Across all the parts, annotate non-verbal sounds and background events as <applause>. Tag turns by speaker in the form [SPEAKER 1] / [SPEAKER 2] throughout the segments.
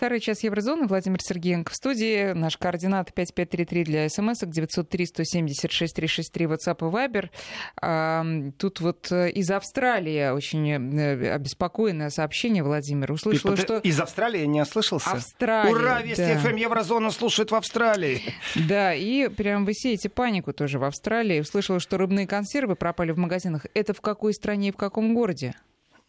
[SPEAKER 1] Второй час Еврозоны. Владимир Сергеенко в студии. Наш координат 5533 для смс 903 176 363 WhatsApp и Viber. Тут вот э, из Австралии очень э, обеспокоенное сообщение, Владимир. Услышала, что...
[SPEAKER 2] Из Австралии не ослышался?
[SPEAKER 1] Австралия,
[SPEAKER 2] Ура, Вести
[SPEAKER 1] да.
[SPEAKER 2] ФМ Еврозона слушает в Австралии.
[SPEAKER 1] Да, и прям вы сеете панику тоже в Австралии. Услышала, что рыбные консервы пропали в магазинах. Это в какой стране и в каком городе?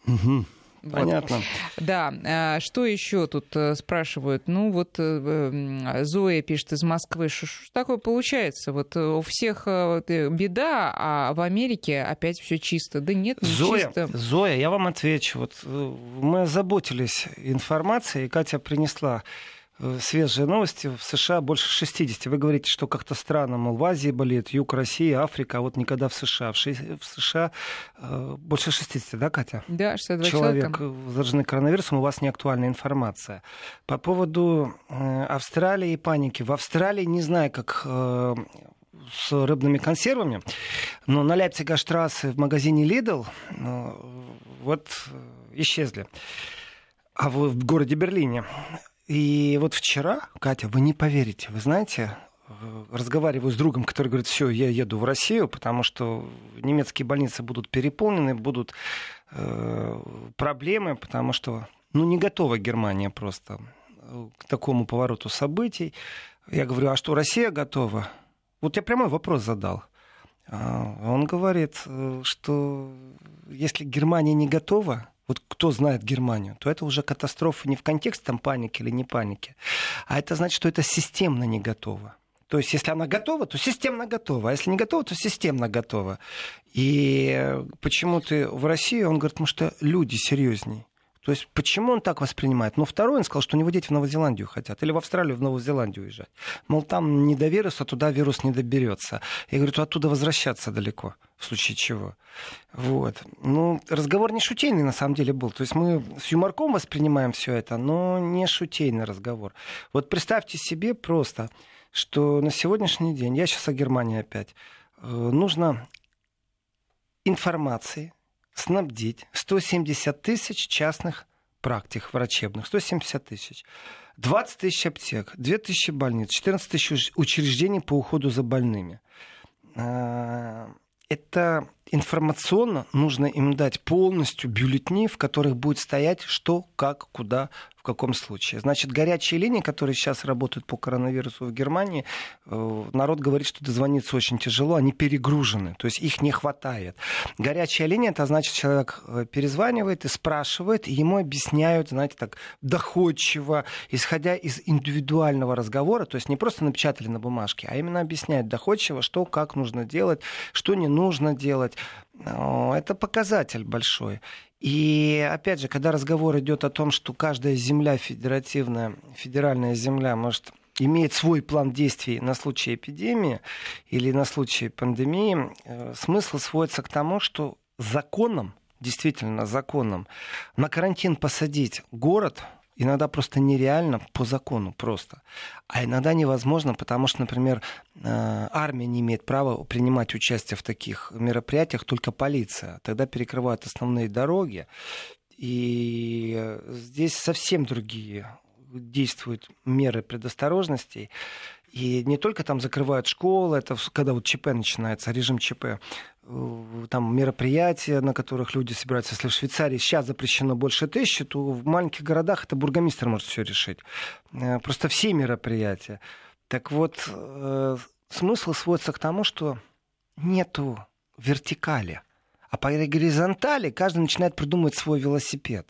[SPEAKER 2] Угу.
[SPEAKER 1] Вот.
[SPEAKER 2] Понятно.
[SPEAKER 1] Да, а что еще тут э, спрашивают? Ну вот э, э, Зоя пишет из Москвы, что такое получается? Вот у всех беда, а в Америке опять все чисто. Да нет, не
[SPEAKER 2] Зоя,
[SPEAKER 1] чисто.
[SPEAKER 2] Зоя, я вам отвечу. Вот мы озаботились информацией, и Катя принесла Э, свежие новости. В США больше 60. Вы говорите, что как-то странно, мол, в Азии болеет, юг России, Африка, а вот никогда в США. В, ши... в США э, больше 60, да, Катя?
[SPEAKER 1] Да, 62
[SPEAKER 2] человек
[SPEAKER 1] человека.
[SPEAKER 2] заражены коронавирусом, у вас не актуальная информация. По поводу э, Австралии и паники. В Австралии, не знаю, как э, с рыбными консервами, но на Ляпцига-штрассе в магазине Lidl э, вот э, исчезли. А в, в городе Берлине и вот вчера, Катя, вы не поверите, вы знаете, э, разговариваю с другом, который говорит, все, я еду в Россию, потому что немецкие больницы будут переполнены, будут э, проблемы, потому что ну, не готова Германия просто э, к такому повороту событий. Я говорю, а что, Россия готова? Вот я прямой вопрос задал. А он говорит, э, что если Германия не готова, вот кто знает Германию, то это уже катастрофа не в контексте там, паники или не паники, а это значит, что это системно не готово. То есть, если она готова, то системно готова. А если не готова, то системно готова. И почему ты в России, он говорит, потому что люди серьезнее. То есть почему он так воспринимает? Ну, второй, он сказал, что у него дети в Новую Зеландию хотят. Или в Австралию, в Новую Зеландию уезжать. Мол, там не до вируса, туда вирус не доберется. Я говорю, то оттуда возвращаться далеко, в случае чего. Вот. Ну, разговор не шутейный на самом деле был. То есть мы с юморком воспринимаем все это, но не шутейный разговор. Вот представьте себе просто, что на сегодняшний день, я сейчас о Германии опять, э, нужно информации, снабдить 170 тысяч частных практик врачебных, 170 тысяч. 20 тысяч аптек, 2 тысячи больниц, 14 тысяч учреждений по уходу за больными. А, это информационно нужно им дать полностью бюллетни, в которых будет стоять что, как, куда, в каком случае. Значит, горячие линии, которые сейчас работают по коронавирусу в Германии, э, народ говорит, что дозвониться очень тяжело, они перегружены, то есть их не хватает. Горячая линия, это значит, человек э, перезванивает и спрашивает, и ему объясняют, знаете, так доходчиво, исходя из индивидуального разговора, то есть не просто напечатали на бумажке, а именно объясняют доходчиво, что, как нужно делать, что не нужно делать. Это показатель большой. И опять же, когда разговор идет о том, что каждая земля федеративная, федеральная земля может имеет свой план действий на случай эпидемии или на случай пандемии, э, смысл сводится к тому, что законом, действительно законом, на карантин посадить город – иногда просто нереально по закону просто. А иногда невозможно, потому что, например, э, армия не имеет права принимать участие в таких мероприятиях, только полиция. Тогда перекрывают основные дороги. И здесь совсем другие действуют меры предосторожности. И не только там закрывают школы, это когда вот ЧП начинается, режим ЧП, там мероприятия, на которых люди собираются. Если в Швейцарии сейчас запрещено больше тысячи, то в маленьких городах это бургомистр может все решить. Э, просто все мероприятия. Так вот, э, смысл сводится к тому, что нету вертикали. А по горизонтали каждый начинает придумывать свой велосипед.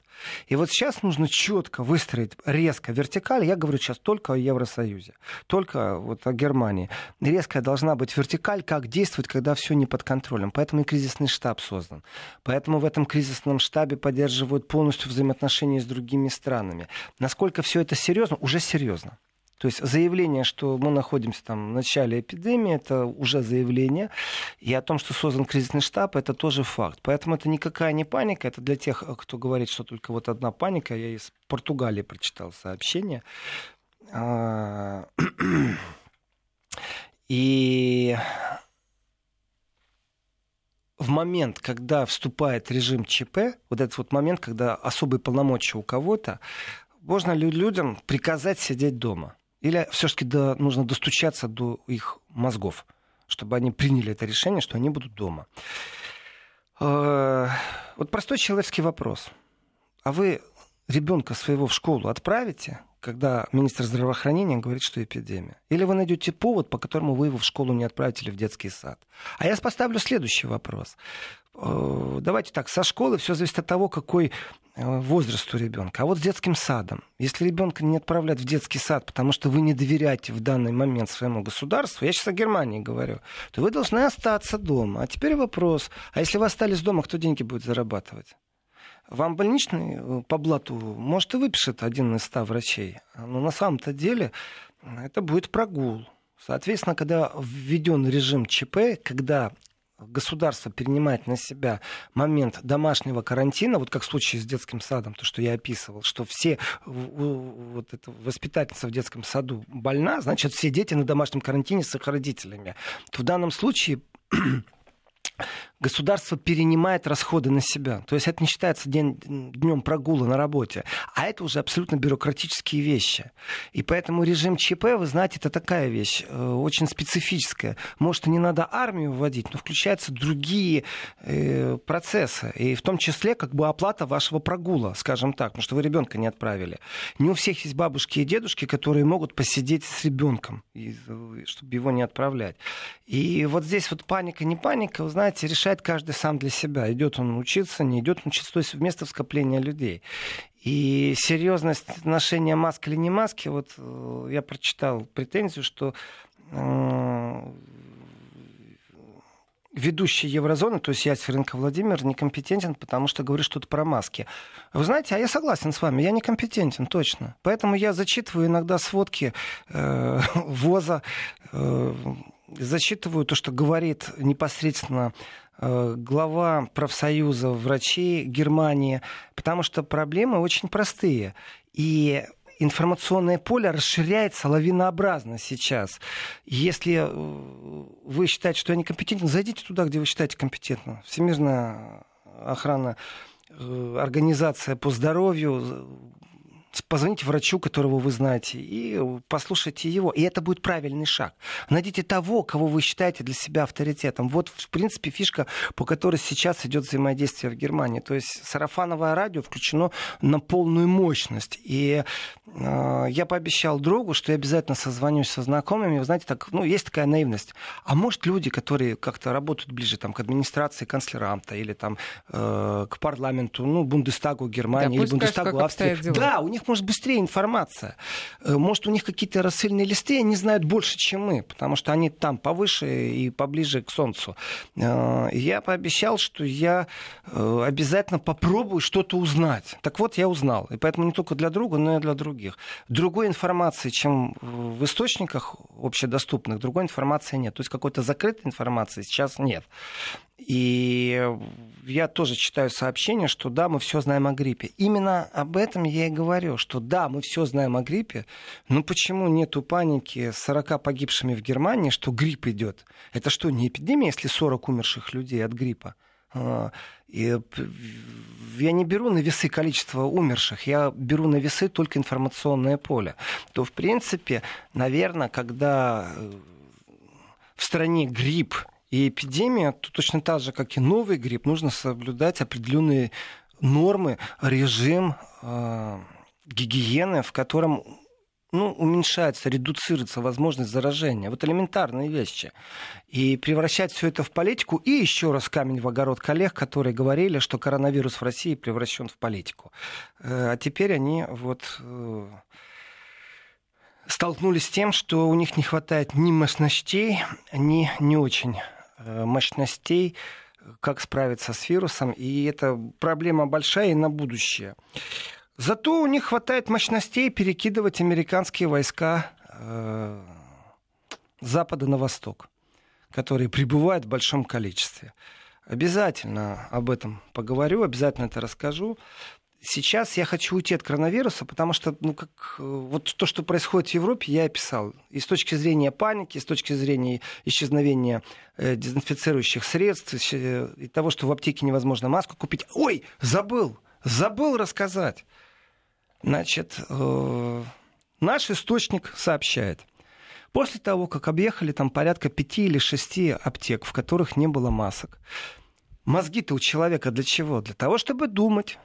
[SPEAKER 2] И вот сейчас нужно четко выстроить резко вертикаль. Я говорю сейчас только о Евросоюзе, только вот о Германии. Резкая должна быть вертикаль, как действовать, когда все не под контролем. Поэтому и кризисный штаб создан. Поэтому в этом кризисном штабе поддерживают полностью взаимоотношения с другими странами. Насколько все это серьезно? Уже серьезно. То есть заявление, что мы находимся там в начале эпидемии, это уже заявление. И о том, что создан кризисный штаб, это тоже факт. Поэтому это никакая не паника. Это для тех, кто говорит, что только вот одна паника. Я из Португалии прочитал сообщение. А, <clears throat> и в момент, когда вступает режим ЧП, вот этот вот момент, когда особые полномочия у кого-то, можно ли людям приказать сидеть дома? Или все-таки до, нужно достучаться до их мозгов, чтобы они приняли это решение, что они будут дома? Э, вот простой человеческий вопрос. А вы ребенка своего в школу отправите, когда министр здравоохранения говорит, что эпидемия? Или вы найдете повод, по которому вы его в школу не отправите или в детский сад? А я поставлю следующий вопрос. Э, давайте так, со школы все зависит от того, какой э, возраст у ребенка. А вот с детским садом. Если ребенка не отправлять в детский сад, потому что вы не доверяете в данный момент своему государству, я сейчас о Германии говорю, то вы должны остаться дома. А теперь вопрос, а если вы остались дома, кто деньги будет зарабатывать? Вам больничный э, по блату, может, и выпишет один из ста врачей. Но на самом-то деле это будет прогул. Соответственно, когда введен режим ЧП, когда государство перенимает на себя момент домашнего карантина, вот как в случае с детским садом, то, что я описывал, что все вот эта воспитательница в детском саду больна, значит, все дети на домашнем карантине с их родителями. То в данном случае государство перенимает расходы на себя. То есть это не считается день, днем прогула на работе, а это уже абсолютно бюрократические вещи. И поэтому режим ЧП, вы знаете, это такая вещь, э, очень специфическая. Может, и не надо армию вводить, но включаются другие э, процессы. И в том числе как бы оплата вашего прогула, скажем так, потому что вы ребенка не отправили. Не у всех есть бабушки и дедушки, которые могут посидеть с ребенком, чтобы его не отправлять. И вот здесь вот паника, не паника, вы знаете, решает решает каждый сам для себя. Идет он учиться, не идет он учиться. То есть вместо скопления людей. И серьезность ношения маски или не маски, вот э, я прочитал претензию, что э, ведущий еврозоны, то есть я, Сверенко Владимир, некомпетентен, потому что говорит что-то про маски. Вы знаете, а я согласен с вами, я некомпетентен, точно. Поэтому я зачитываю иногда сводки э, <laughs> ВОЗа, э, зачитываю то, что говорит непосредственно глава профсоюза врачей Германии, потому что проблемы очень простые. И информационное поле расширяется лавинообразно сейчас. Если э, вы считаете, что я некомпетентен, зайдите туда, где вы считаете компетентным. Всемирная охрана, э, организация по здоровью, позвоните врачу, которого вы знаете, и послушайте его. И это будет правильный шаг. Найдите того, кого вы считаете для себя авторитетом. Вот, в принципе, фишка, по которой сейчас идет взаимодействие в Германии. То есть сарафановое радио включено на полную мощность. И э, я пообещал другу, что я обязательно созвонюсь со знакомыми. Вы знаете, так, ну, есть такая наивность. А может, люди, которые как-то работают ближе там, к администрации канцлеранта или там, э, к парламенту, ну, Бундестагу Германии да, или Бундестагу Австрии. Да, у них них может быстрее информация. Э, может, у них какие-то рассыльные листы, они знают больше, чем мы, потому что они там повыше и поближе к Солнцу. Э, я пообещал, что я э, обязательно попробую что-то узнать. Так вот, я узнал. И поэтому не только для друга, но и для других. Другой информации, чем в источниках общедоступных, другой информации нет. То есть какой-то закрытой информации сейчас нет. И я тоже читаю сообщение, что да, мы все знаем о гриппе. Именно об этом я и говорю, что да, мы все знаем о гриппе, но почему нету паники с 40 погибшими в Германии, что грипп идет? Это что, не эпидемия, если 40 умерших людей от гриппа? А, и я не беру на весы количество умерших, я беру на весы только информационное поле. То, в принципе, наверное, когда э, в стране грипп и эпидемия, то точно так же, как и новый грипп, нужно соблюдать определенные нормы, режим э, гигиены, в котором ну, уменьшается, редуцируется возможность заражения. Вот элементарные вещи. И превращать все это в политику. И еще раз камень в огород коллег, которые говорили, что коронавирус в России превращен в политику. Э, а теперь они вот э, столкнулись с тем, что у них не хватает ни мощностей, ни не очень мощностей, как справиться с вирусом. И это проблема большая и на будущее. Зато у них хватает мощностей перекидывать американские войска э, запада на восток, которые прибывают в большом количестве. Обязательно об этом поговорю, обязательно это расскажу сейчас я хочу уйти от коронавируса, потому что, ну, как, э, вот то, что происходит в Европе, я описал. И с точки зрения паники, и с точки зрения исчезновения э, дезинфицирующих средств, э, и того, что в аптеке невозможно маску купить. Ой, забыл, забыл рассказать. Значит, э, наш источник сообщает. После того, как объехали там порядка пяти или шести аптек, в которых не было масок, мозги-то у человека для чего? Для того, чтобы думать.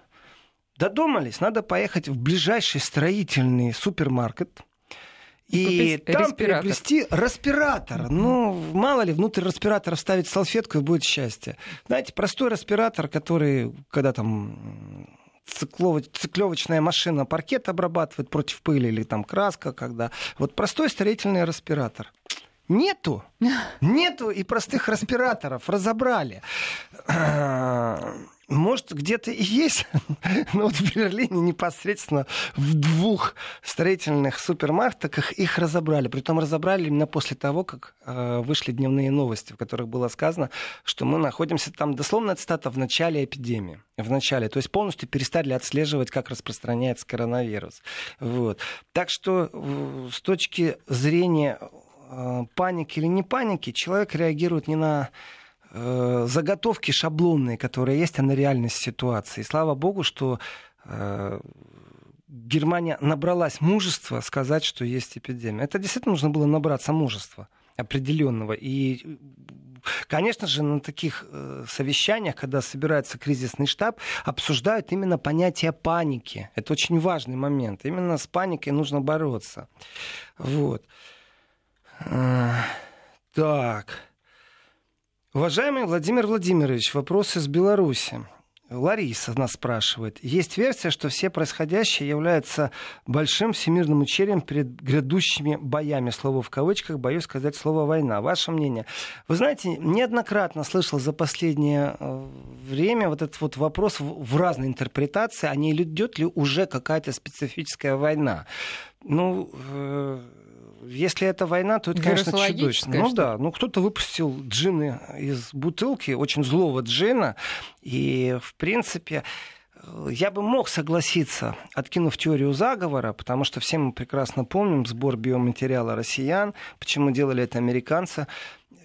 [SPEAKER 2] Додумались, надо поехать в ближайший строительный супермаркет, и там респиратор. приобрести респиратор. Ну, мало ли, внутрь респиратора вставить салфетку и будет счастье. Знаете, простой респиратор, который, когда там цикловочная машина паркет обрабатывает против пыли или там краска, когда... Вот простой строительный респиратор. Нету. <laughs> Нету и простых респираторов. Разобрали. <clears throat> Может, где-то и есть, <laughs> но вот в Берлине непосредственно в двух строительных супермаркетах их разобрали. Притом разобрали именно после того, как э, вышли дневные новости, в которых было сказано, что мы находимся там, дословно цитата, в начале эпидемии. В начале. То есть полностью перестали отслеживать, как распространяется коронавирус. Вот. Так что э, с точки зрения э, паники или не паники, человек реагирует не на э, заготовки шаблонные, которые есть, а на реальность ситуации. И слава богу, что э, Германия набралась мужества сказать, что есть эпидемия. Это действительно нужно было набраться мужества определенного. И, конечно же, на таких э, совещаниях, когда собирается кризисный штаб, обсуждают именно понятие паники. Это очень важный момент. Именно с паникой нужно бороться. Вот. Э, так. Уважаемый Владимир Владимирович, вопрос из Беларуси. Лариса нас спрашивает. Есть версия, что все происходящее является большим всемирным учением перед грядущими боями. Слово в кавычках, боюсь сказать слово «война». Ваше мнение? Вы знаете, неоднократно слышал за последнее э, время вот этот вот вопрос в разной интерпретации, а не идет ли уже какая-то специфическая война. Ну, э, если это война, то это, конечно, чудовищно. Ну да, ну кто-то выпустил джины из бутылки, очень злого джина, и, в принципе, я бы мог согласиться, откинув теорию заговора, потому что все мы прекрасно помним сбор биоматериала россиян, почему делали это американцы.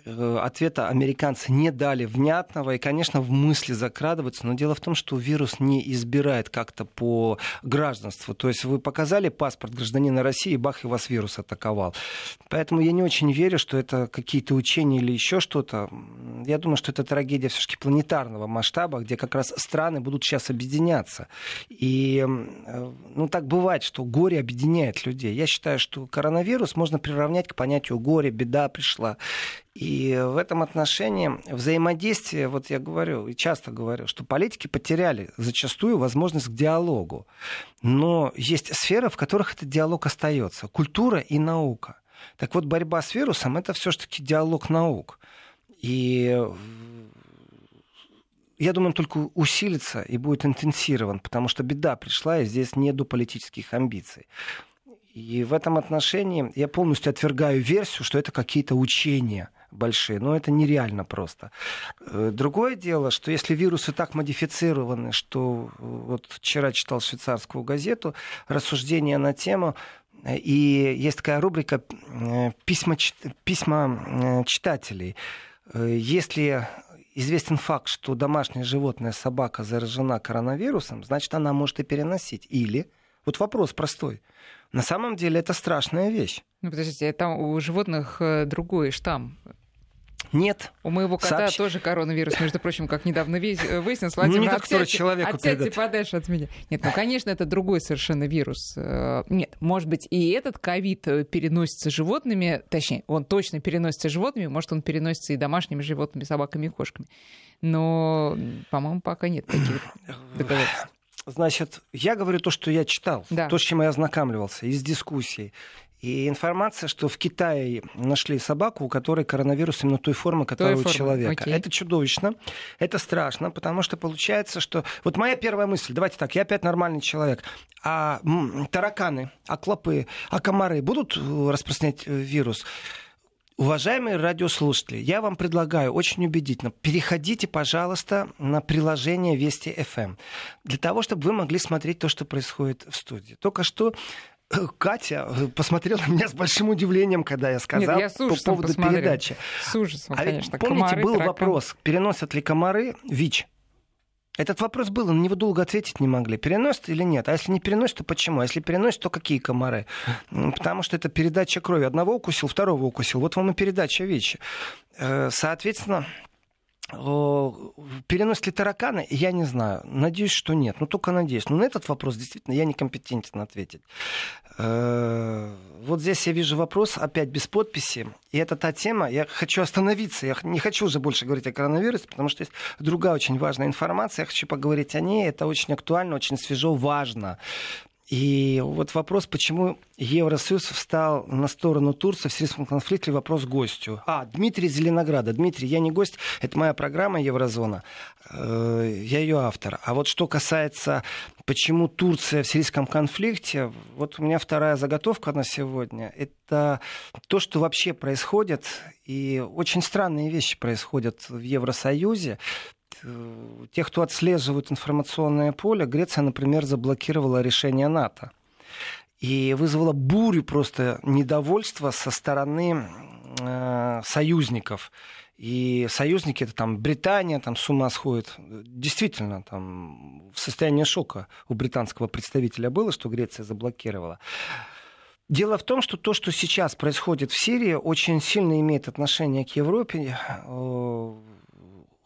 [SPEAKER 2] Э, ответа американцы не дали внятного, и, конечно, в мысли закрадываются, но дело в том, что вирус не избирает как-то по гражданству. То есть вы показали паспорт гражданина России, бах, и вас вирус атаковал. Поэтому я не очень верю, что это какие-то учения или еще что-то. Я думаю, что это трагедия все-таки планетарного масштаба, где как раз страны будут сейчас объединяться. И э, ну, так бывает, что горе объединяет людей. Я считаю, что коронавирус можно приравнять к понятию горе, беда пришла. И в этом отношении взаимодействие, вот я говорю, и часто говорю, что политики потеряли зачастую возможность к диалогу. Но есть сферы, в которых этот диалог остается. Культура и наука. Так вот, борьба с вирусом это все-таки диалог наук. И я думаю, он только усилится и будет интенсирован, потому что беда пришла, и здесь не до политических амбиций. И в этом отношении я полностью отвергаю версию, что это какие-то учения – большие, но это нереально просто. Э, другое дело, что если вирусы так модифицированы, что э, вот вчера читал швейцарскую газету, рассуждения на тему, э, и есть такая рубрика «Письма, письма читателей». Если известен факт, что домашняя животное, собака заражена коронавирусом, значит, она может и переносить. Или, вот вопрос простой, на самом деле это страшная вещь.
[SPEAKER 1] Ну, подождите, там у животных другой штамм.
[SPEAKER 2] Нет.
[SPEAKER 1] У моего кота Сообщ... тоже коронавирус, между прочим, как недавно э, выяснилось. <laughs> Владимир,
[SPEAKER 2] ну, не так, отсядьте, человеку
[SPEAKER 1] отсядьте подальше от меня. Нет, ну, конечно, это другой совершенно вирус. Э, нет, может быть, и этот ковид э, переносится животными, точнее, он точно переносится животными, может, он переносится и домашними животными, собаками и кошками. Но, по-моему, пока нет таких <clears throat> доказательств.
[SPEAKER 2] Значит, я говорю то, что я читал, да. то, с чем я ознакомливался, из дискуссий. И информация, что в Китае нашли собаку, у которой коронавирус именно той формы, которая той у формы. человека. Окей. Это чудовищно, это страшно, потому что получается, что... Вот моя первая мысль, давайте так, я опять нормальный человек, а тараканы, а клопы, а комары будут э, распространять э, вирус? Уважаемые радиослушатели, я вам предлагаю очень убедительно, переходите, пожалуйста, на приложение Вести FM, для того, чтобы вы могли смотреть то, что происходит в студии. Только что Катя посмотрела <laughs> на меня с большим удивлением, когда я сказал Нет, я по поводу посмотрю. передачи.
[SPEAKER 1] С ужасом,
[SPEAKER 2] а
[SPEAKER 1] конечно.
[SPEAKER 2] Помните, комары, был тараканы. вопрос, переносят ли комары ВИЧ? Этот вопрос был, на него долго ответить не могли. Переносит или нет? А если не переносит, то почему? А если переносит, то какие комары? Потому что это передача крови. Одного укусил, второго укусил. Вот вам и передача ВИЧ. Э, соответственно, Переносит ли тараканы, я не знаю. Надеюсь, что нет. Ну, только надеюсь. Но на этот вопрос действительно я некомпетентен ответить. Э, вот здесь я вижу вопрос, опять без подписи. И это та тема, я хочу остановиться. Я не хочу уже больше говорить о коронавирусе, потому что есть другая очень важная информация. Я хочу поговорить о ней. Это очень актуально, очень свежо, важно. И вот вопрос, почему Евросоюз встал на сторону Турции в сирийском конфликте, вопрос гостю. А, Дмитрий Зеленограда. Дмитрий, я не гость, это моя программа Еврозона. Э, я ее автор. А вот что касается, почему Турция в сирийском конфликте, вот у меня вторая заготовка на сегодня. Это то, что вообще происходит, и очень странные вещи происходят в Евросоюзе. Э, тех, кто отслеживает информационное поле, Греция, например, заблокировала решение НАТО. И вызвала бурю просто недовольства со стороны э, союзников. И союзники, это там Британия, там с ума сходит. Действительно, там в состоянии шока у британского представителя было, что Греция заблокировала. Дело в том, что то, что сейчас происходит в Сирии, очень сильно имеет отношение к Европе.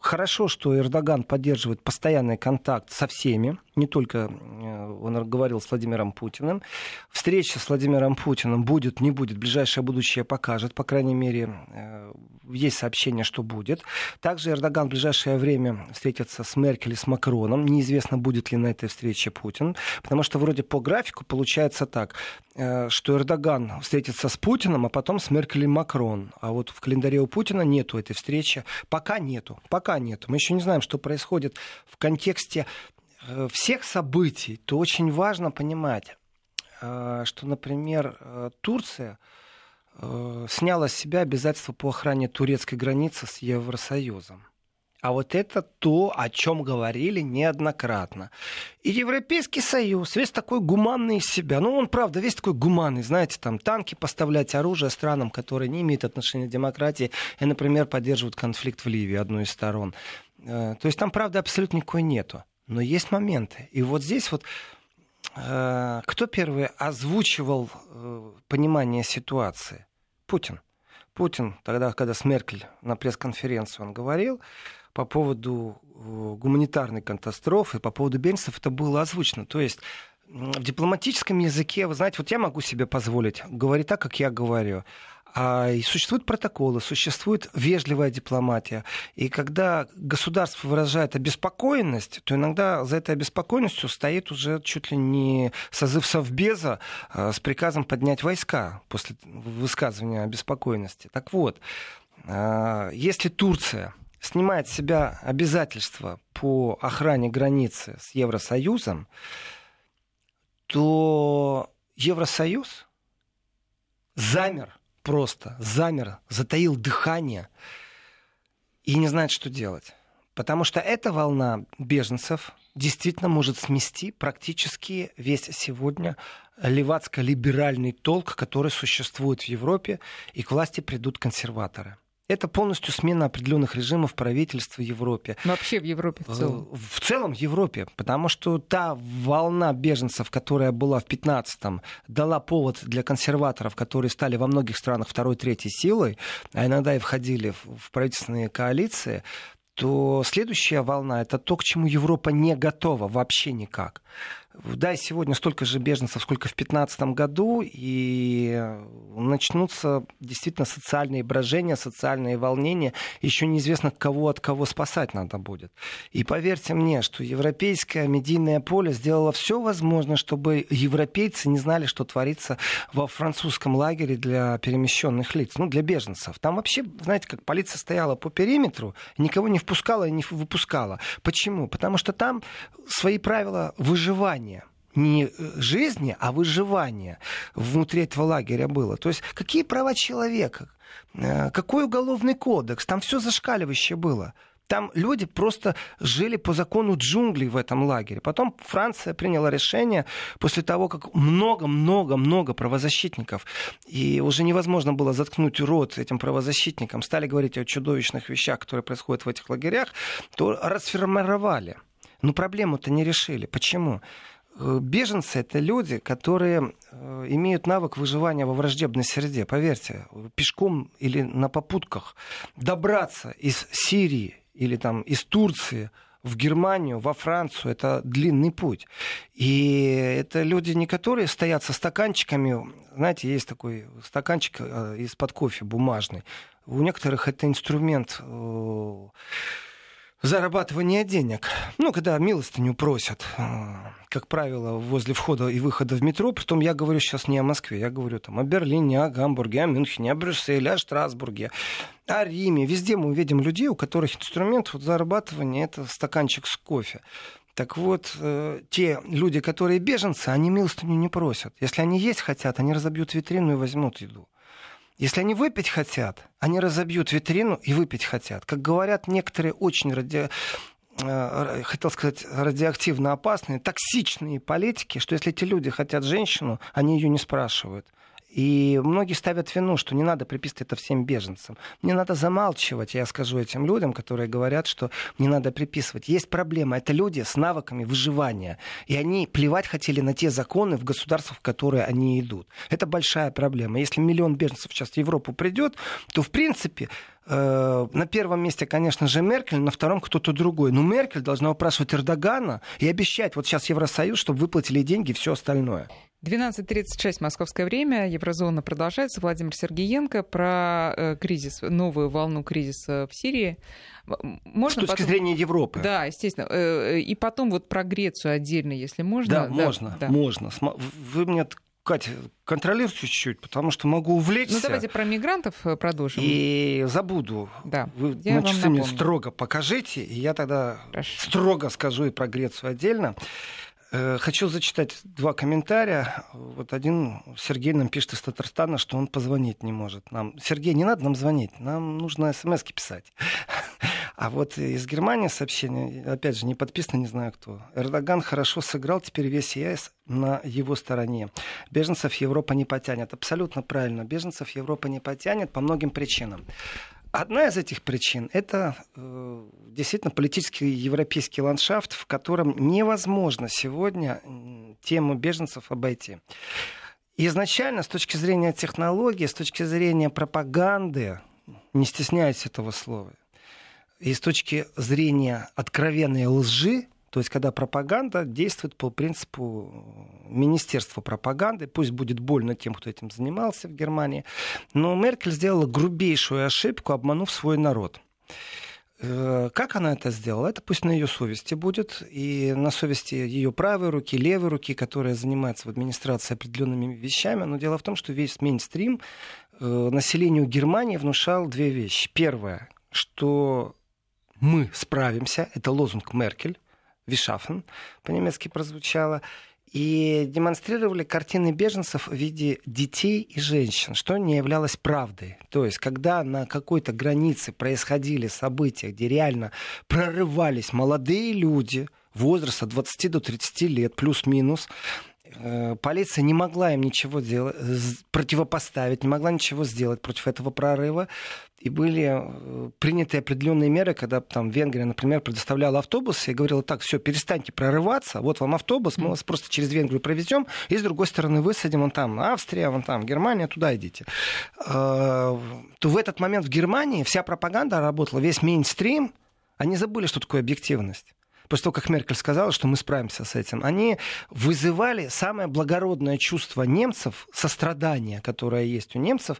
[SPEAKER 2] Хорошо, что Эрдоган поддерживает постоянный контакт со всеми, не только э, он говорил с Владимиром Путиным. Встреча с Владимиром Путиным будет, не будет, ближайшее будущее покажет, по крайней мере, э, есть сообщение, что будет. Также Эрдоган в ближайшее время встретится с Меркель и с Макроном. Неизвестно, будет ли на этой встрече Путин, потому что вроде по графику получается так, э, что Эрдоган встретится с Путиным, а потом с Меркель и Макрон. А вот в календаре у Путина нету этой встречи. Пока нету. Пока нету. Мы еще не знаем, что происходит в контексте всех событий, то очень важно понимать, э, что, например, э, Турция сняла с себя обязательства по охране турецкой границы с Евросоюзом. А вот это то, о чем говорили неоднократно. И Европейский Союз, весь такой гуманный из себя. Ну, он, правда, весь такой гуманный. Знаете, там танки поставлять, оружие странам, которые не имеют отношения к демократии, и, например, поддерживают конфликт в Ливии, одной из сторон. То есть там, правда, абсолютно никакой нету. Но есть моменты. И вот здесь вот э, кто первый озвучивал э, понимание ситуации? Путин. Путин, тогда, когда с Меркель на пресс-конференции он говорил по поводу э, гуманитарной катастрофы, по поводу беженцев, это было озвучено. То есть в дипломатическом языке, вы знаете, вот я могу себе позволить говорить так, как я говорю. А существуют протоколы, существует вежливая дипломатия. И когда государство выражает обеспокоенность, то иногда за этой обеспокоенностью стоит уже чуть ли не созыв Совбеза а, с приказом поднять войска после высказывания обеспокоенности. Так вот, а, если Турция снимает с себя обязательства по охране границы с Евросоюзом, то Евросоюз замер просто замер, затаил дыхание и не знает, что делать. Потому что эта волна беженцев действительно может смести практически весь сегодня левацко-либеральный толк, который существует в Европе, и к власти придут консерваторы. Это полностью смена определенных режимов правительства в Европе.
[SPEAKER 1] Вообще в Европе в целом?
[SPEAKER 2] Э, в целом в Европе, потому что та волна беженцев, которая была в 15-м, дала повод для консерваторов, которые стали во многих странах второй, третьей силой, а иногда и входили в правительственные коалиции, то следующая волна это то, к чему Европа не готова вообще никак. Да, сегодня столько же беженцев, сколько в 2015 году, и начнутся действительно социальные брожения, социальные волнения. Еще неизвестно, кого от кого спасать надо будет. И поверьте мне, что европейское медийное поле сделало все возможное, чтобы европейцы не знали, что творится во французском лагере для перемещенных лиц, ну, для беженцев. Там вообще, знаете, как полиция стояла по периметру, никого не впускала и не выпускала. Почему? Потому что там свои правила выживания не жизни, а выживания внутри этого лагеря было. То есть какие права человека, э, какой уголовный кодекс, там все зашкаливающее было. Там люди просто жили по закону джунглей в этом лагере. Потом Франция приняла решение после того, как много-много-много правозащитников, и уже невозможно было заткнуть рот этим правозащитникам, стали говорить о чудовищных вещах, которые происходят в этих лагерях, то расформировали Но проблему-то не решили. Почему? Э, беженцы это люди, которые э, имеют навык выживания во враждебной среде. Поверьте, пешком или на попутках добраться из Сирии или там из Турции в Германию, во Францию, это длинный путь. И это люди не которые стоят со стаканчиками, знаете, есть такой стаканчик э, из-под кофе бумажный. У некоторых это инструмент зарабатывания денег. Ну, когда милостыню просят, э, как правило, возле входа и выхода в метро. Притом я говорю сейчас не о Москве, я говорю там о Берлине, о Гамбурге, о Мюнхене, о Брюсселе, о Страсбурге, о Риме. Везде мы увидим людей, у которых инструмент вот, зарабатывания — это стаканчик с кофе. Так вот, э, те люди, которые беженцы, они милостыню не просят. Если они есть хотят, они разобьют витрину и возьмут еду. Если они выпить хотят, они разобьют витрину и выпить хотят. Как говорят некоторые очень ради э, хотел сказать, радиоактивно опасные, токсичные политики, что если эти люди хотят женщину, они ее не спрашивают. И многие ставят вину, что не надо приписывать это всем беженцам. Не надо замалчивать, я скажу этим людям, которые говорят, что не надо приписывать. Есть проблема. Это люди с навыками выживания. И они плевать хотели на те законы в государствах, в которые они идут. Это большая проблема. Если миллион беженцев сейчас в Европу придет, то, в принципе, на первом месте, конечно же, Меркель, на втором кто-то другой. Но Меркель должна упрашивать Эрдогана и обещать вот сейчас Евросоюз, чтобы выплатили деньги и все остальное.
[SPEAKER 1] 12.36 московское время. Еврозона продолжается. Владимир Сергеенко про э, кризис, новую волну кризиса в Сирии.
[SPEAKER 2] Можно С точки потом... зрения Европы.
[SPEAKER 1] Да, естественно. Э, и потом вот про Грецию отдельно, если можно.
[SPEAKER 2] Да, да можно, да. можно. Вы мне Катя, контролируйте чуть-чуть, потому что могу увлечься.
[SPEAKER 1] Ну, давайте про мигрантов э, продолжим.
[SPEAKER 2] И забуду. Да. Вы я на часы мне строго покажите, и я тогда Хорошо. строго скажу и про Грецию отдельно. Э, хочу зачитать два комментария. Вот один Сергей нам пишет из Татарстана, что он позвонить не может нам. Сергей, не надо нам звонить, нам нужно смс писать. А вот из Германии сообщение, опять же, не подписано, не знаю кто. Эрдоган хорошо сыграл, теперь весь ЕС на его стороне. Беженцев Европа не потянет. Абсолютно правильно. Беженцев Европа не потянет по многим причинам. Одна из этих причин – это э, действительно политический европейский ландшафт, в котором невозможно сегодня тему беженцев обойти. Изначально, с точки зрения технологии, с точки зрения пропаганды, не стесняюсь этого слова, и с точки зрения откровенной лжи, то есть, когда пропаганда действует по принципу Министерства пропаганды, пусть будет больно тем, кто этим занимался в Германии, но Меркель сделала грубейшую ошибку, обманув свой народ. Э, как она это сделала? Это пусть на ее совести будет, и на совести ее правой руки, левой руки, которая занимается в администрации определенными вещами. Но дело в том, что весь мейнстрим э, населению Германии внушал две вещи. Первое, что мы справимся, это лозунг Меркель, Вишафен по-немецки прозвучало, и демонстрировали картины беженцев в виде детей и женщин, что не являлось правдой. То есть, когда на какой-то границе происходили события, где реально прорывались молодые люди возраста 20 до 30 лет, плюс-минус, полиция не могла им ничего делать, противопоставить, не могла ничего сделать против этого прорыва. И были э, приняты определенные меры, когда там Венгрия, например, предоставляла автобусы и говорила, так, все, перестаньте прорываться, вот вам автобус, мы вас просто через Венгрию провезем, и с другой стороны высадим, вон там Австрия, вон там Германия, туда идите. Э, то в этот момент в Германии вся пропаганда работала, весь мейнстрим, они забыли, что такое объективность после того, как Меркель сказала, что мы справимся с этим, они вызывали самое благородное чувство немцев, сострадание, которое есть у немцев,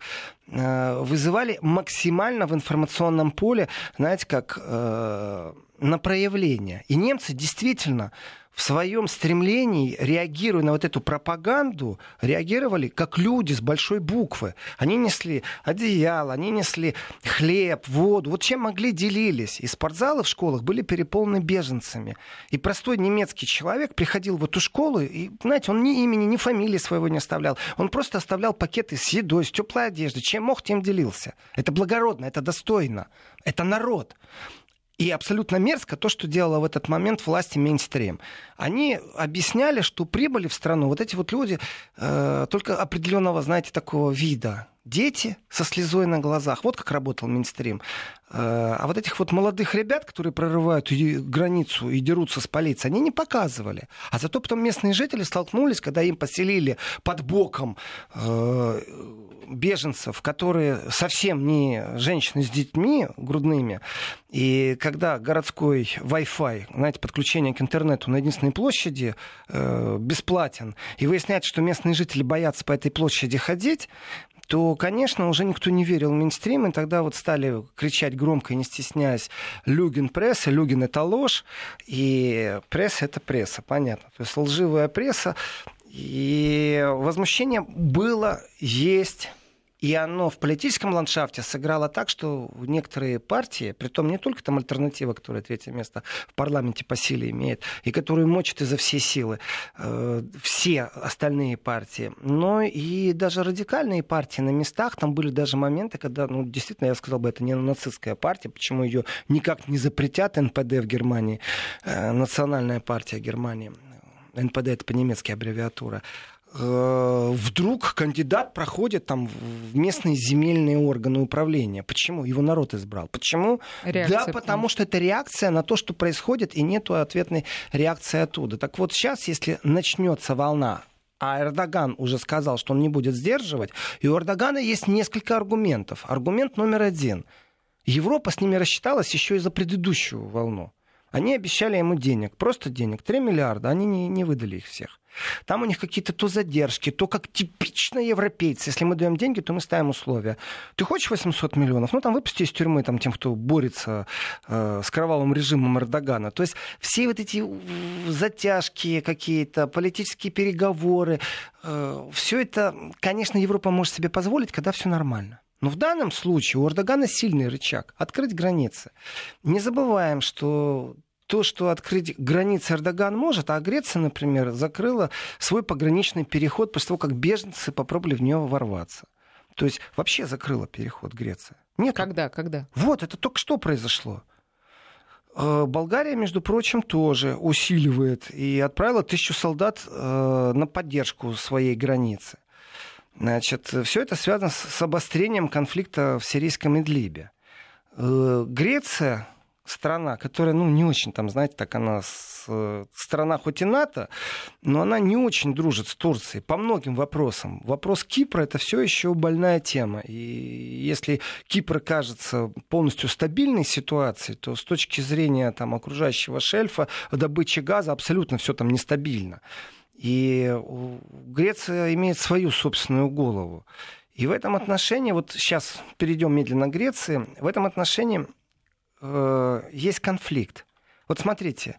[SPEAKER 2] э, вызывали максимально в информационном поле, знаете, как э, на проявление. И немцы действительно в своем стремлении, реагируя на вот эту пропаганду, реагировали как люди с большой буквы. Они несли одеяло, они несли хлеб, воду. Вот чем могли, делились. И спортзалы в школах были переполнены беженцами. И простой немецкий человек приходил в эту школу, и, знаете, он ни имени, ни фамилии своего не оставлял. Он просто оставлял пакеты с едой, с теплой одеждой. Чем мог, тем делился. Это благородно, это достойно. Это народ. И абсолютно мерзко то, что делала в этот момент власти мейнстрим. Они объясняли, что прибыли в страну вот эти вот люди э, только определенного, знаете, такого вида дети со слезой на глазах. Вот как работал Минстрим. Э, а вот этих вот молодых ребят, которые прорывают границу и дерутся с полицией, они не показывали. А зато потом местные жители столкнулись, когда им поселили под боком э, беженцев, которые совсем не женщины с детьми грудными. И когда городской Wi-Fi, знаете, подключение к интернету на единственной площади э, бесплатен, и выясняется, что местные жители боятся по этой площади ходить, то, конечно, уже никто не верил в мейнстрим, и тогда вот стали кричать громко не стесняясь «Люгин пресса», «Люгин это ложь», и пресса это пресса, понятно. То есть лживая пресса, и возмущение было, есть, и оно в политическом ландшафте сыграло так, что некоторые партии, притом не только там альтернатива, которая третье место в парламенте по силе имеет, и которую мочат изо всей силы э, все остальные партии, но и даже радикальные партии на местах, там были даже моменты, когда, ну, действительно, я сказал бы, это не нацистская партия, почему ее никак не запретят НПД в Германии, э, национальная партия Германии, НПД это по-немецки аббревиатура, вдруг кандидат проходит там в местные земельные органы управления. Почему? Его народ избрал. Почему? Реакция, да, потому что это реакция на то, что происходит, и нету ответной реакции оттуда. Так вот сейчас, если начнется волна а Эрдоган уже сказал, что он не будет сдерживать. И у Эрдогана есть несколько аргументов. Аргумент номер один. Европа с ними рассчиталась еще и за предыдущую волну. Они обещали ему денег, просто денег, 3 миллиарда, они не, не выдали их всех. Там у них какие-то то задержки, то как типично европейцы. Если мы даем деньги, то мы ставим условия. Ты хочешь 800 миллионов? Ну, там выпусти из тюрьмы там, тем, кто борется э, с кровавым режимом Эрдогана. То есть все вот эти затяжки какие-то, политические переговоры, э, все это, конечно, Европа может себе позволить, когда все нормально. Но в данном случае у Эрдогана сильный рычаг – открыть границы. Не забываем, что то, что открыть границы Эрдоган может, а Греция, например, закрыла свой пограничный переход после того, как беженцы попробовали в него ворваться. То есть вообще закрыла переход Греция.
[SPEAKER 1] Нет. Когда? Когда?
[SPEAKER 2] Вот, это только что произошло. Э, Болгария, между прочим, тоже усиливает и отправила тысячу солдат э, на поддержку своей границы. Значит, все это связано с обострением конфликта в сирийском Идлибе. Э, Греция страна, которая, ну, не очень там, знаете, так она с, страна хоть и НАТО, но она не очень дружит с Турцией по многим вопросам. Вопрос Кипра это все еще больная тема. И если Кипр кажется полностью стабильной ситуацией, то с точки зрения там, окружающего шельфа, добычи газа абсолютно все там нестабильно. И Греция имеет свою собственную голову. И в этом отношении, вот сейчас перейдем медленно к Греции, в этом отношении э, есть конфликт. Вот смотрите,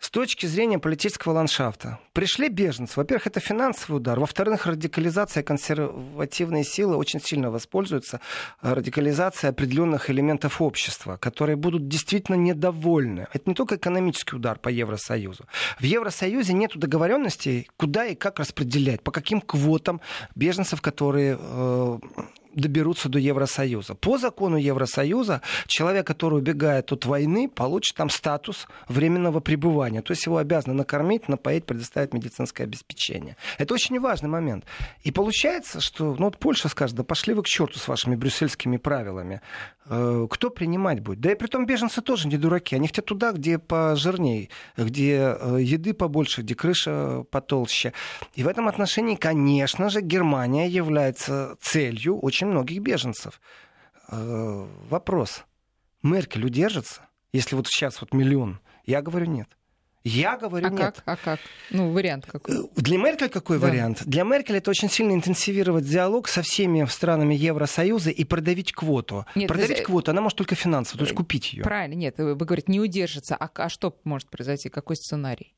[SPEAKER 2] с точки зрения политического ландшафта. Пришли беженцы. Во-первых, это финансовый удар. Во-вторых, радикализация консервативные силы очень сильно воспользуются э, радикализацией определенных элементов общества, которые будут действительно недовольны. Это не только экономический удар по Евросоюзу. В Евросоюзе нет договоренностей, куда и как распределять, по каким квотам беженцев, которые э, доберутся до Евросоюза. По закону Евросоюза человек, который убегает от войны, получит там статус временного пребывания. То есть его обязаны накормить, напоить, предоставить медицинское обеспечение. Это очень важный момент. И получается, что ну, вот Польша скажет, да пошли вы к черту с вашими брюссельскими правилами. Э, кто принимать будет? Да и при том беженцы тоже не дураки. Они хотят туда, где пожирней, где э, еды побольше, где крыша потолще. И в этом отношении, конечно же, Германия является целью очень многих беженцев. Э, вопрос. Меркель удержится, если вот сейчас вот миллион? Я говорю нет. Я говорю
[SPEAKER 1] а
[SPEAKER 2] нет.
[SPEAKER 1] Как? А как? Ну, вариант какой? Э,
[SPEAKER 2] для Меркель какой да. вариант? Для Меркель это очень сильно интенсивировать диалог со всеми странами Евросоюза и продавить квоту. Нет, продавить есть... квоту она может только финансово, то есть купить ее.
[SPEAKER 1] Правильно, нет, вы говорите, не удержится. А, а что может произойти? Какой сценарий?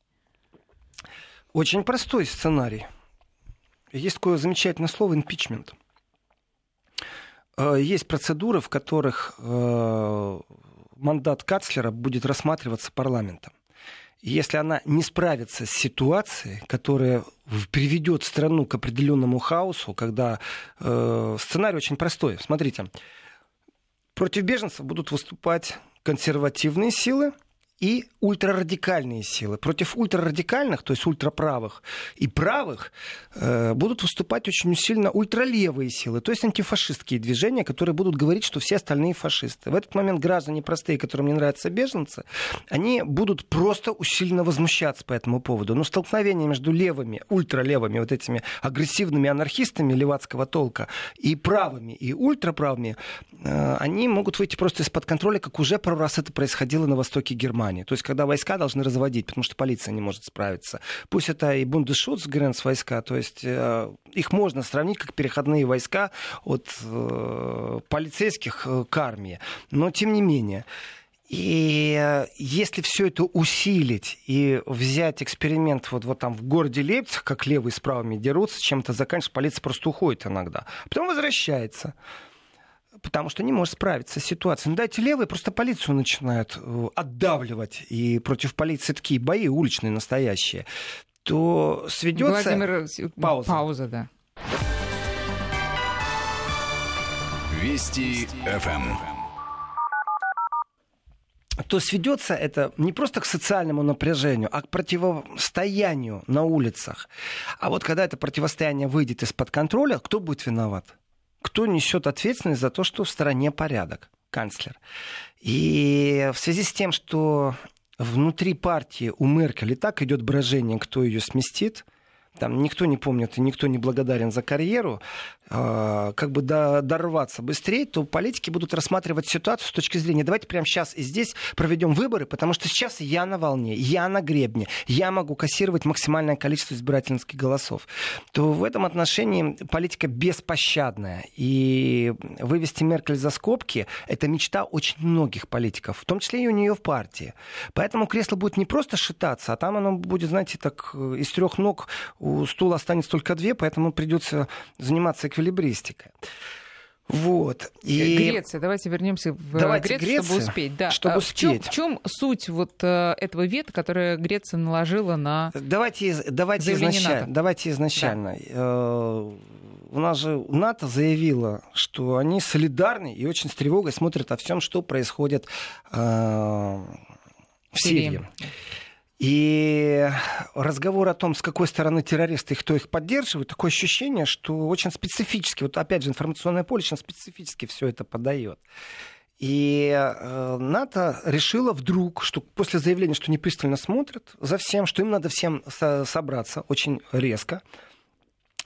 [SPEAKER 2] Очень простой сценарий. Есть такое замечательное слово импичмент. Э, есть процедуры, в которых э, мандат канцлера будет рассматриваться парламентом если она не справится с ситуацией, которая приведет страну к определенному хаосу, когда э, сценарий очень простой. Смотрите, против беженцев будут выступать консервативные силы и ультрарадикальные силы. Против ультрарадикальных, то есть ультраправых и правых, э, будут выступать очень сильно ультралевые силы, то есть антифашистские движения, которые будут говорить, что все остальные фашисты. В этот момент граждане простые, которым не нравятся беженцы, они будут просто усиленно возмущаться по этому поводу. Но столкновение между левыми, ультралевыми, вот этими агрессивными анархистами левацкого толка и правыми, и ультраправыми, э, они могут выйти просто из-под контроля, как уже пару раз это происходило на востоке Германии. Германии. То есть, когда войска должны разводить, потому что полиция не может справиться. Пусть это и Бундесшутс, Грэнс войска, то есть э, их можно сравнить как переходные войска от э, полицейских э, к армии. Но тем не менее. И э, если все это усилить и взять эксперимент вот, вот там в городе Лейпциг, как левые с правыми дерутся, чем-то заканчивается, полиция просто уходит иногда. Потом возвращается потому что не может справиться с ситуацией. Ну, дайте левые, просто полицию начинают э, отдавливать, и против полиции такие бои уличные настоящие, то сведется...
[SPEAKER 1] Владимир... Э, пауза. Пауза, да.
[SPEAKER 3] Вести ФМ
[SPEAKER 2] то сведется это не просто к социальному напряжению, а к противостоянию на улицах. А вот когда это противостояние выйдет из-под контроля, кто будет виноват? Кто несет ответственность за то, что в стране порядок? Канцлер. И в связи с тем, что внутри партии у Меркель и так идет брожение, кто ее сместит, там никто не помнит и никто не благодарен за карьеру, как бы дорваться быстрее, то политики будут рассматривать ситуацию с точки зрения, давайте прямо сейчас и здесь проведем выборы, потому что сейчас я на волне, я на гребне, я могу кассировать максимальное количество избирательных голосов. То в этом отношении политика беспощадная. И вывести Меркель за скобки – это мечта очень многих политиков, в том числе и у нее в партии. Поэтому кресло будет не просто шататься, а там оно будет, знаете, так из трех ног у стула останется только две, поэтому придется заниматься эквилибрием эквилибристика. Вот.
[SPEAKER 1] И... Греция. Давайте вернемся в Давайте Грецию, Греция, чтобы успеть. Да.
[SPEAKER 2] Чтобы успеть.
[SPEAKER 1] В чем, в чем суть вот э, этого вета, которое Греция наложила на
[SPEAKER 2] Давайте, давайте, изначально, давайте изначально. Да. Э, у нас же НАТО заявило, что они солидарны и очень с тревогой смотрят о всем, что происходит э, в Сирии. Сирии. И разговор о том, с какой стороны террористы и кто их поддерживает, такое ощущение, что очень специфически, вот опять же информационное поле очень специфически все это подает. И э, НАТО решило вдруг, что после заявления, что они смотрят за всем, что им надо всем со- собраться очень резко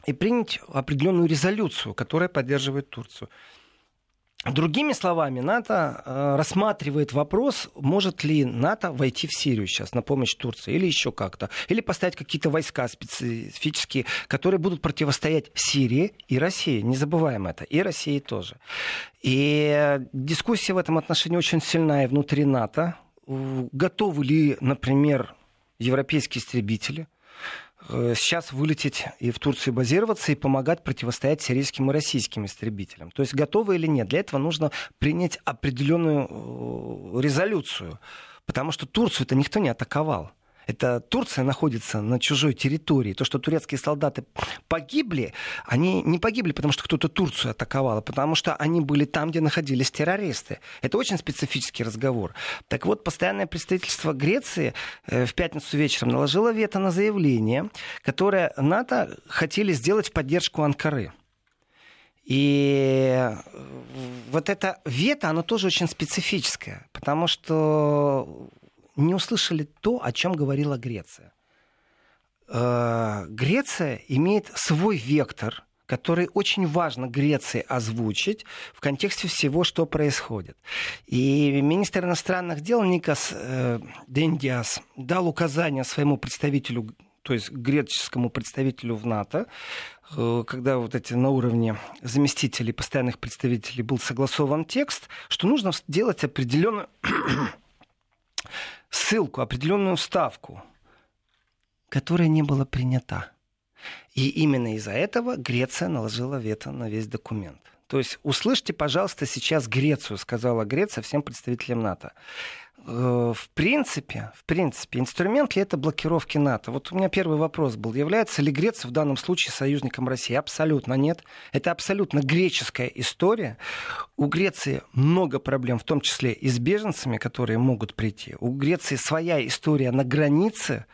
[SPEAKER 2] и принять определенную резолюцию, которая поддерживает Турцию. Другими словами, НАТО э, рассматривает вопрос, может ли НАТО войти в Сирию сейчас на помощь Турции или еще как-то, или поставить какие-то войска специфические, которые будут противостоять Сирии и России. Не забываем это, и России тоже. И дискуссия в этом отношении очень сильная внутри НАТО. Готовы ли, например, европейские истребители – Э, сейчас вылететь и в Турцию базироваться и помогать противостоять сирийским и российским истребителям. То есть готовы или нет? Для этого нужно принять определенную э, резолюцию. Потому что Турцию это никто не атаковал. Это Турция находится на чужой территории. То, что турецкие солдаты погибли, они не погибли, потому что кто-то Турцию атаковал, а потому что они были там, где находились террористы. Это очень специфический разговор. Так вот, постоянное представительство Греции э, в пятницу вечером наложило вето на заявление, которое НАТО хотели сделать в поддержку Анкары. И э, вот это вето, оно тоже очень специфическое, потому что не услышали то, о чем говорила Греция. Э, Греция имеет свой вектор, который очень важно Греции озвучить в контексте всего, что происходит. И министр иностранных дел Никас э, Дендиас дал указание своему представителю, то есть греческому представителю в НАТО, э, когда вот эти на уровне заместителей, постоянных представителей был согласован текст, что нужно сделать определенную ссылку, определенную ставку, которая не была принята. И именно из-за этого Греция наложила вето на весь документ. То есть услышьте, пожалуйста, сейчас Грецию, сказала Греция всем представителям НАТО. Э, в принципе, в принципе, инструмент ли это блокировки НАТО? Вот у меня первый вопрос был. Является ли Греция в данном случае союзником России? Абсолютно нет. Это абсолютно греческая история. У Греции много проблем, в том числе и с беженцами, которые могут прийти. У Греции своя история на границе,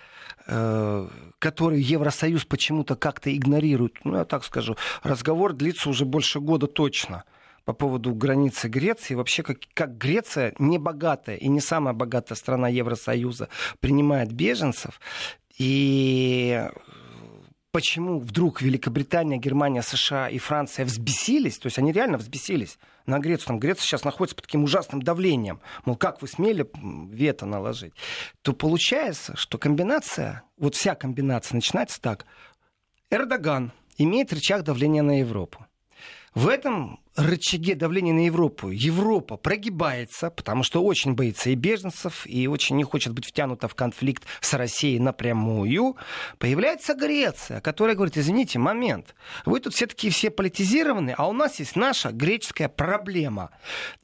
[SPEAKER 2] э, которую Евросоюз почему-то как-то игнорирует. Ну, я так скажу. Разговор длится уже больше года точно по поводу границы Греции. Вообще, как, как Греция, не богатая и не самая богатая страна Евросоюза, принимает беженцев. И почему вдруг Великобритания, Германия, США и Франция взбесились, то есть они реально взбесились на Грецию, там Греция сейчас находится под таким ужасным давлением, мол, как вы смели вето наложить, то получается, что комбинация, вот вся комбинация начинается так. Эрдоган имеет рычаг давления на Европу. В этом рычаге давления на Европу Европа прогибается, потому что очень боится и беженцев, и очень не хочет быть втянута в конфликт с Россией напрямую, появляется Греция, которая говорит, извините, момент, вы тут все такие все политизированы, а у нас есть наша греческая проблема.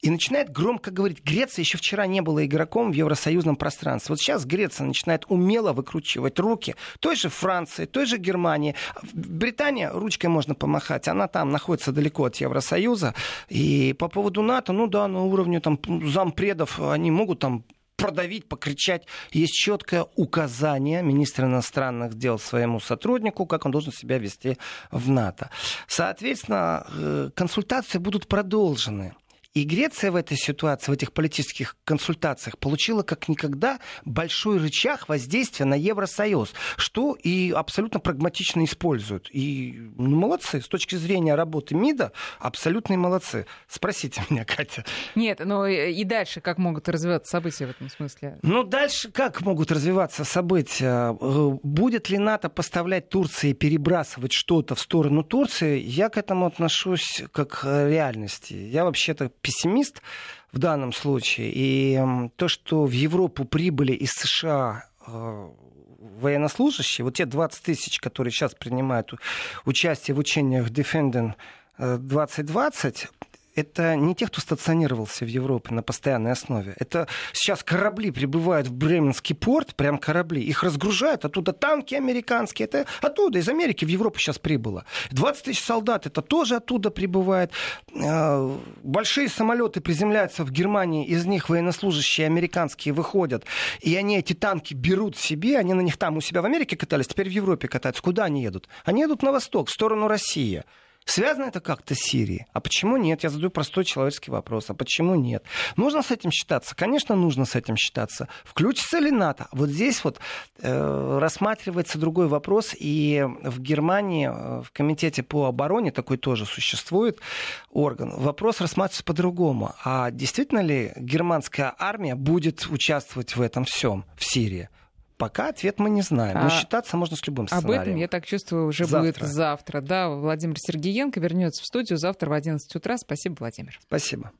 [SPEAKER 2] И начинает громко говорить, Греция еще вчера не была игроком в евросоюзном пространстве. Вот сейчас Греция начинает умело выкручивать руки той же Франции, той же Германии. Британия ручкой можно помахать, она там находится далеко от Евросоюза, Союза. И по поводу НАТО, ну да, на уровне там зампредов они могут там продавить, покричать. Есть четкое указание министра иностранных дел своему сотруднику, как он должен себя вести в НАТО. Соответственно, э, консультации будут продолжены. И Греция в этой ситуации, в этих политических консультациях получила как никогда большой рычаг воздействия на Евросоюз, что и абсолютно прагматично используют. И ну, молодцы, с точки зрения работы МИДа, абсолютные молодцы. Спросите меня, <laughs> Катя.
[SPEAKER 1] Нет, но и дальше как могут развиваться события в этом смысле?
[SPEAKER 2] Ну, дальше как могут развиваться события? Э, будет ли НАТО поставлять Турции, перебрасывать что-то в сторону Турции? Я к этому отношусь как к реальности. Я вообще-то пессимист в данном случае. И то, что в Европу прибыли из США э, военнослужащие, вот те 20 тысяч, которые сейчас принимают участие в учениях Defending 2020, э, это не те, кто стационировался в Европе на постоянной основе. Это сейчас корабли прибывают в Бременский порт, прям корабли, их разгружают, оттуда танки американские, это оттуда, из Америки в Европу сейчас прибыло. 20 тысяч солдат, это тоже оттуда прибывает. А, большие самолеты приземляются в Германии, из них военнослужащие американские выходят, и они эти танки берут себе, они на них там у себя в Америке катались, теперь в Европе катаются. Куда они едут? Они едут на восток, в сторону России. Связано это как-то с Сирией? А почему нет? Я задаю простой человеческий вопрос. А почему нет? Нужно с этим считаться? Конечно, нужно с этим считаться. Включится ли НАТО? Вот здесь вот э, рассматривается другой вопрос. И в Германии, э, в Комитете по обороне, такой тоже существует орган, вопрос рассматривается по-другому. А действительно ли германская армия будет участвовать в этом всем в Сирии? Пока ответ мы не знаем. Но а считаться можно с любым сценарием.
[SPEAKER 1] Об этом, я так чувствую, уже завтра. будет завтра. Да, Владимир Сергеенко вернется в студию завтра в 11 утра. Спасибо, Владимир.
[SPEAKER 2] Спасибо.